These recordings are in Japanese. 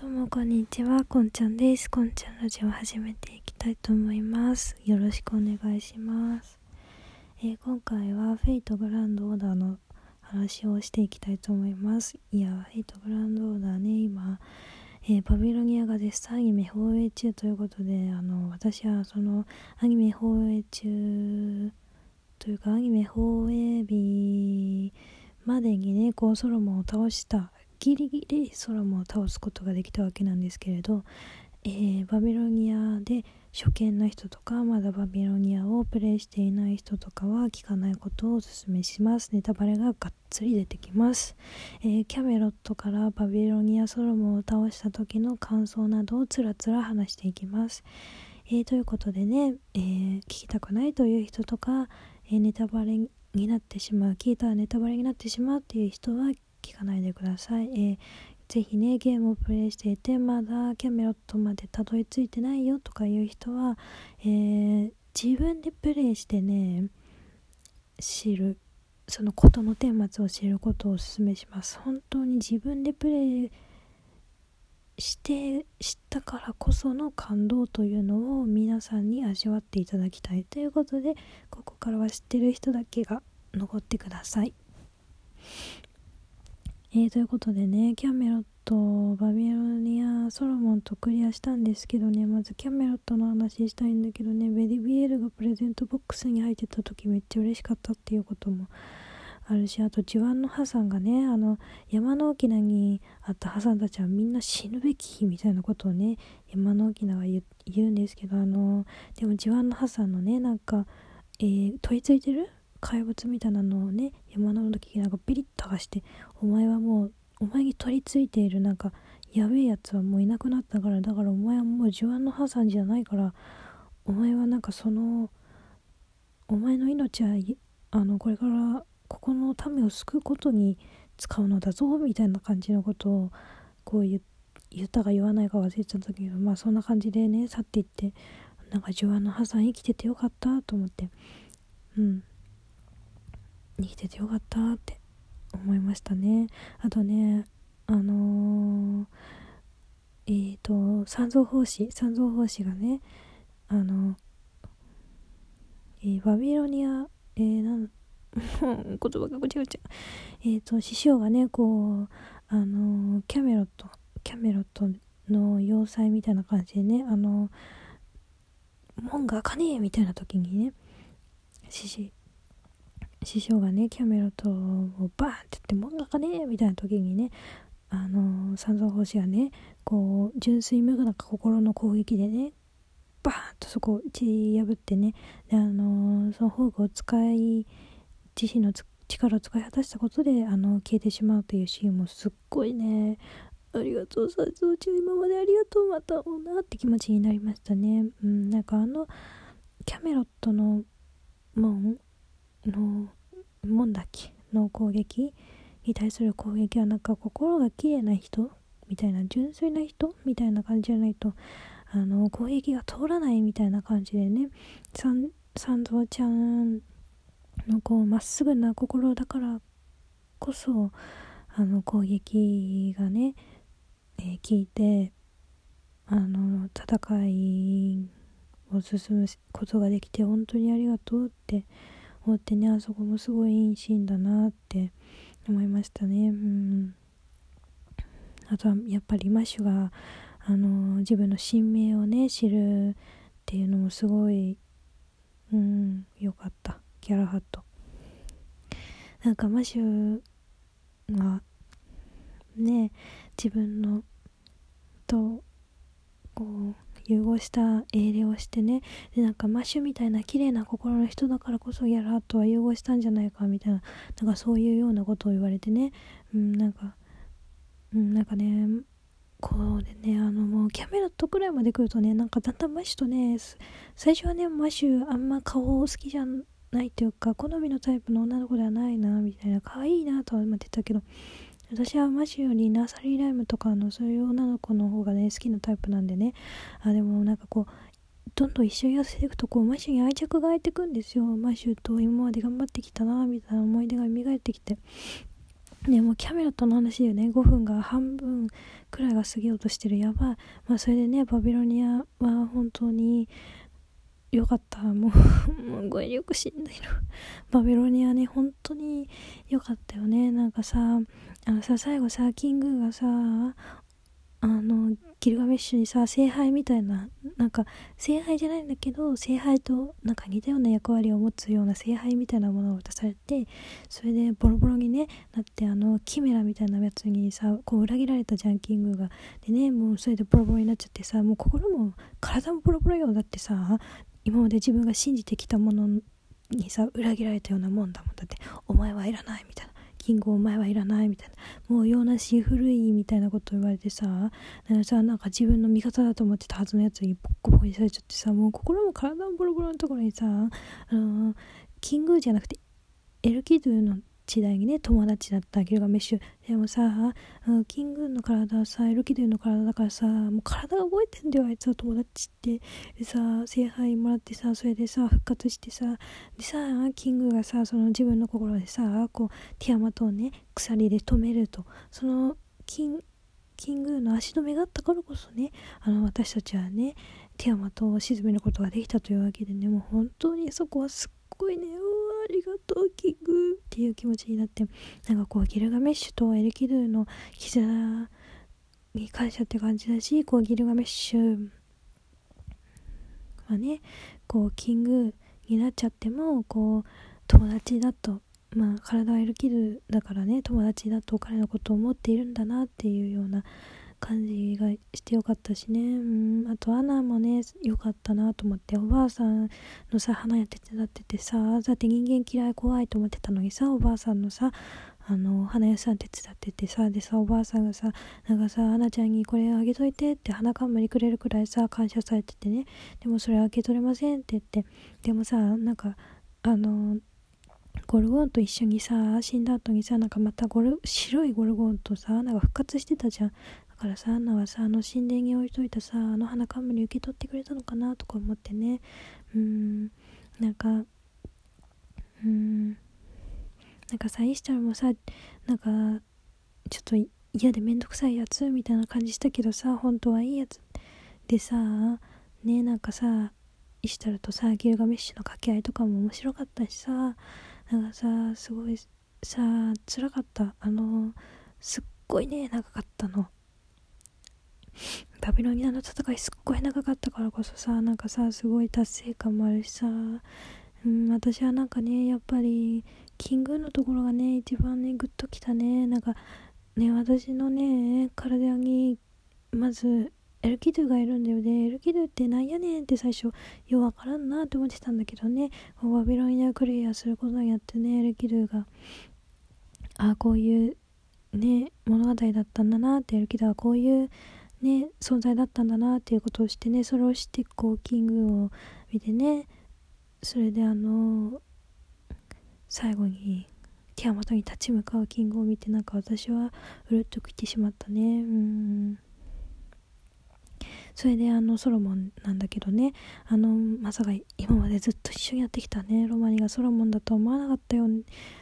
どうもこんにちは、こんちゃんです。こんちゃんラジオ始めていきたいと思います。よろしくお願いします。えー、今回はフェイトグランドオーダーの話をしていきたいと思います。いや、フェイトグランドオーダーね、今、えー、バビロニアが絶賛アニメ放映中ということで、あの、私はそのアニメ放映中というかアニメ放映日までにね、こうソロモンを倒したギリギリソロモンを倒すことができたわけなんですけれど、えー、バビロニアで初見の人とかまだバビロニアをプレイしていない人とかは聞かないことをお勧めします。ネタバレががっつり出てきます、えー、キャメロットからバビロニアソロモンを倒した時の感想などをつらつら話していきます、えー、ということでね、え聞きたくないという人とか、えネタバレになってしまう聞いたらネタバレになってしまうっていう人は聞かないでください。えー、ぜひね、ゲームをプレイしていて、まだキャメロットまでたどり着いてないよとかいう人は、えー、自分でプレイしてね、知る、そのことの顛末を知ることをお勧めします。本当に自分でプレイして知ったからこその感動というのを皆さんに味わっていただきたいということでここからは知ってる人だけが残ってください。えー、ということでね、キャメロット、バビロニア、ソロモンとクリアしたんですけどね、まずキャメロットの話したいんだけどね、ベリビエルがプレゼントボックスに入ってた時めっちゃ嬉しかったっていうこともあるし、あとジワンのハサンがね、あの、山の沖縄にあったハサンたちはみんな死ぬべきみたいなことをね、山の沖縄は言うんですけど、あの、でもジワンのハサンのね、なんか、えー、取り付いてる怪物みたいなのをね山の時なんかピリッと剥がしてお前はもうお前に取り付いているなんかやべえやつはもういなくなったからだからお前はもう呪腕の破産じゃないからお前はなんかそのお前の命はあのこれからここの民を救うことに使うのだぞみたいな感じのことをこう言ったか言わないか忘れちゃったけどまあそんな感じでね去っていってなんか呪腕の破産生きててよかったと思って。うん。生きててよかったって思いましたね。あとねあのー、えっ、ー、と三蔵法師三蔵法師がねあの、えー、バビロニアえー、なん 言葉がぐちゃぐちゃ。えっ、ー、と師匠がねこうあのキャメロットキャメロットの要塞みたいな感じでねあの門が開かねえみたいな時にね師匠師匠がねキャメロットをバーンって言って「門がかね!」みたいな時にねあの三蔵法師がねこう純粋無垢な心の攻撃でねバーンとそこを打ち破ってねであのその宝具を使い自身の力を使い果たしたことであの消えてしまうというシーンもすっごいねありがとう三蔵ちゃん今までありがとうまたおなって気持ちになりましたねうんなんかあのキャメロットの門の門だっけの攻撃に対する攻撃はなんか心が綺麗な人みたいな純粋な人みたいな感じじゃないとあの攻撃が通らないみたいな感じでね。三蔵ちゃんのこうまっすぐな心だからこそあの攻撃がね、えー、聞いてあの戦いを進むことができて本当にありがとうって思ってねあそこもすごいいいシーンだなって思いましたね。うん。あとはやっぱりマシュがあの自分の真名をね知るっていうのもすごいうん良かった。ギャラハッド。なんかマシュがね自分のとこう融合した英霊をしてねでなんかマシュみたいな綺麗な心の人だからこそやらとは融合したんじゃないかみたいななんかそういうようなことを言われてね。うんなんかうんなんかねこうでねあのもうキャメロットくらいまで来るとねなんかだんだんマッシュとね最初はねマッシュあんま顔好きじゃないというか好みのタイプの女の子ではないなみたいな可愛いなとは思ってたけど私はマシュよりナーサリーライムとかのそういう女の子の方がね好きなタイプなんでね。あでもなんかこうどんどん一緒に旅していくとこうマシュに愛着が湧いてくんですよ。マシュと今まで頑張ってきたなみたいな思い出が蘇ってきて。ねもキャメロットの話でね。5分が半分くらいが過ぎようとしてる。やばい。まあそれでねバビロニアは本当によかった。もう もう語彙力死んでるバビロニアね本当によかったよね。なんかさあのさ最後さキングがさあのギルガメッシュにさ聖杯みたいななんか聖杯じゃないんだけど聖杯となんか似たような役割を持つような聖杯みたいなものを渡されてそれでボロボロにねなってあのキメラみたいなやつにさこう裏切られたジャンキングが。でねもうそれでボロボロになっちゃってさもう心も体もボロボロよ。だってさ今まで自分が信じてきたものにさ裏切られたようなもんだもんだってお前はいらないみたいな。キングお前はいらないみたいな。もう用なし古いみたいなこと言われてさなんかさなんか自分の味方だと思ってたはずのやつにボッコボコにされちゃってさもう心も体もボロボロのところにさあのキングじゃなくてエルキドゥの時代にね友達だったギルガメッシュ。でもさキングの体はさエルキドゥの体だからさもう体覚えてんだよあいつは友達って。でさ聖杯もらってさそれでさ復活してさ。でさキングがさその自分の心でさこうティアマトをね鎖で止めると。そのキンキングの足止めがあったからこそねあの私たちはねティアマトを沈めることができたというわけでねもう本当にそこはすっごいねりがとうキング。っていう気持ちになってなんかこうギルガメッシュとエルキドゥの膝に感謝って感じだしこうギルガメッシュはねこうキングになっちゃってもこう友達だとまあ体はエルキドゥだからね友達だと彼のことを思っているんだなっていうような感じがしてよかったしね。うん。あとアナもねよかったなと思って。おばあさんのさ花屋手伝っててさだって人間嫌い怖いと思ってたのにさおばあさんのさあの花屋さん手伝っててさでさおばあさんがさなんかさアナちゃんにこれあげといてって花冠くれるくらいさ感謝されててね。でもそれあげとれませんって言って。でもさなんかあのゴルゴンと一緒にさ死んだ後にさなんかまたゴル白いゴルゴンとさなんか復活してたじゃん。だからさアンナはさあの神殿に置いといたさあの花冠受け取ってくれたのかなとか思ってね。うん。なんかうん。なんかさイースターもさなんかちょっと嫌でめんどくさいやつみたいな感じしたけどさ本当はいいやつでさねなんかさイシタルとさギルガメッシュの掛け合いとかも面白かったしさなんかさすごいさ辛かった。あのすっごいね長かったの。バビロニアの戦いすっごい長かったからこそさなんかさすごい達成感もあるしさ。うん私はなんかねやっぱりキングのところがね一番ねグッときたね。なんかね私のね体にまずエルキドゥがいるんだよね。エルキドゥってなんやねんって最初ようわからんなって思ってたんだけどね。バビロニアクリアすることによってねエルキドゥが。あこういうね物語だったんだなってエルキドゥはこういうね存在だったんだなっていうことをしてねそれをしてこうキングを見てねそれであの最後にティアマトに立ち向かうキングを見てなんか私はうるっときてしまったね。うん。それであのソロモンなんだけどねあのまさか今までずっと一緒にやってきたねロマニがソロモンだと思わなかったよ。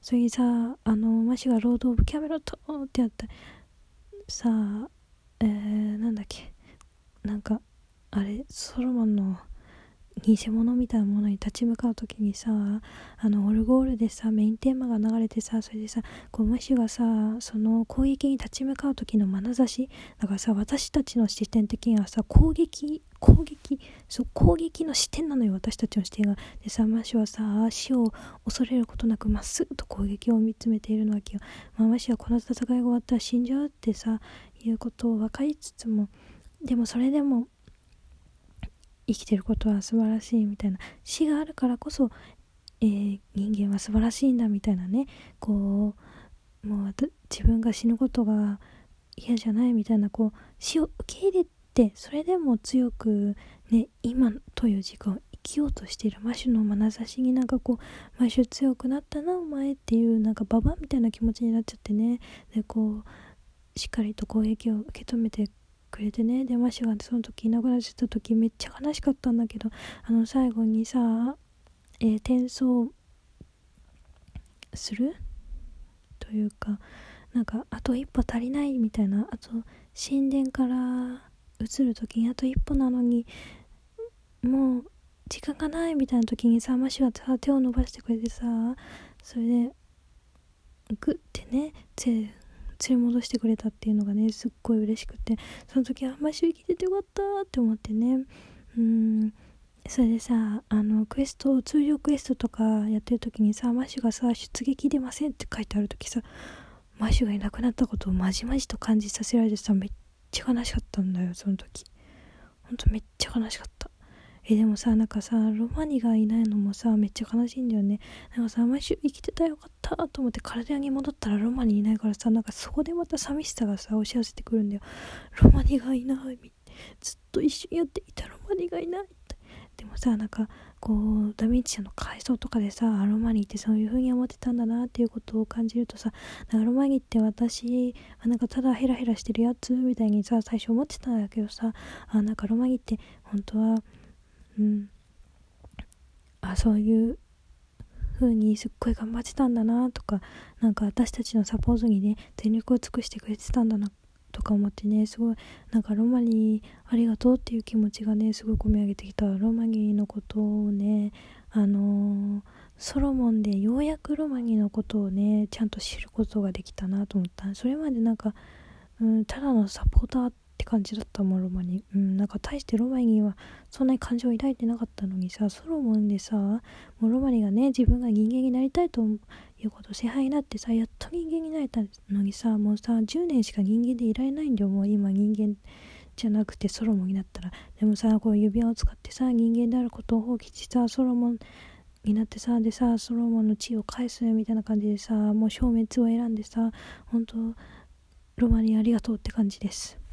それにさあのマシがロード・オブ・キャメロットってやったさあえー、なんだっけ。なんかあれソロモンの偽物みたいなものに立ち向かう時にさあのオルゴールでさメインテーマが流れてさそれでさこうムシがさその攻撃に立ち向かう時の眼差しだからさ私たちの視点的にはさ攻撃攻撃そう攻撃の視点なのよ私たちの視点が。でさマシュはさ死を恐れることなくまっすぐと攻撃を見つめているのわけよ、まあ、マシュはこの戦いが終わったら死んじゃうってさいうことを分かりつつもでもそれでも生きてることは素晴らしいみたいな死があるからこそ、えー、人間は素晴らしいんだみたいなね。こうもう自分が死ぬことが嫌じゃないみたいなこう死を受け入れてそれでも強くね今という時間を生きようとしている。マシュの眼差しになんかこうマシュ強くなったなお前っていうなんかババみたいな気持ちになっちゃってね。でこうしっかりと攻撃を受け止めてくれてね。でマシがその時いなくなっちゃった時めっちゃ悲しかったんだけどあの最後にさ、えー、転送する？というかなんかあと一歩足りないみたいな。あと神殿から移る時にあと一歩なのにもう時間がないみたいな時にさマシはさ手を伸ばしてくれてさそれでグッてね連れ戻してくれたっていうのがねすっごい嬉しくてその時はマシ生きててよかったって思ってね。うん。それでさあのクエスト通常クエストとかやってる時にさマシュがさ出撃できませんって書いてある時さマシュがいなくなったことをまじまじと感じさせられてさめっちゃ悲しかったんだよその時。ほんとめっちゃ悲しかった。えでもさなんかさロマニがいないのもさめっちゃ悲しいんだよね。なんかさマシュ生きててよかったと思ってカルデアに戻ったらロマニいないからさなんかそこでまた寂しさがさ押し寄せてくるんだよ。ロマニがいないずっと一緒にやっていた。ロマニがいないでもさなんかこうダヴィンチ社の回想とかでさロマニってそういう風に思ってたんだなっていうことを感じるとさなんかロマニって私なんかただヘラヘラしてるやつみたいにさ最初思ってたんだけどさあなんかロマニって本当はうん。あそういう風にすっごい頑張ってたんだなとかなんか私たちのサポートにね全力を尽くしてくれてたんだなとか思ってねすごいなんかロマニーありがとうっていう気持ちがねすごい込み上げてきた。ロマニーのことをねあのー、ソロモンでようやくロマニーのことをねちゃんと知ることができたなと思った。それまでなんか、うん、ただのサポーターって感じだったもんロマニうんなんか大してロマニーはそんなに感情を抱いてなかったのにさソロモンでさもうロマニがね自分が人間になりたいということを支配になってさやっと人間になれたのにさもうさ10年しか人間でいられないんだよ。もう今人間じゃなくてソロモンになったら。でもさこう指輪を使ってさ人間であることを放棄してさソロモンになってさでさソロモンの地位を返すみたいな感じでさもう消滅を選んでさ本当ロマニありがとうって感じです。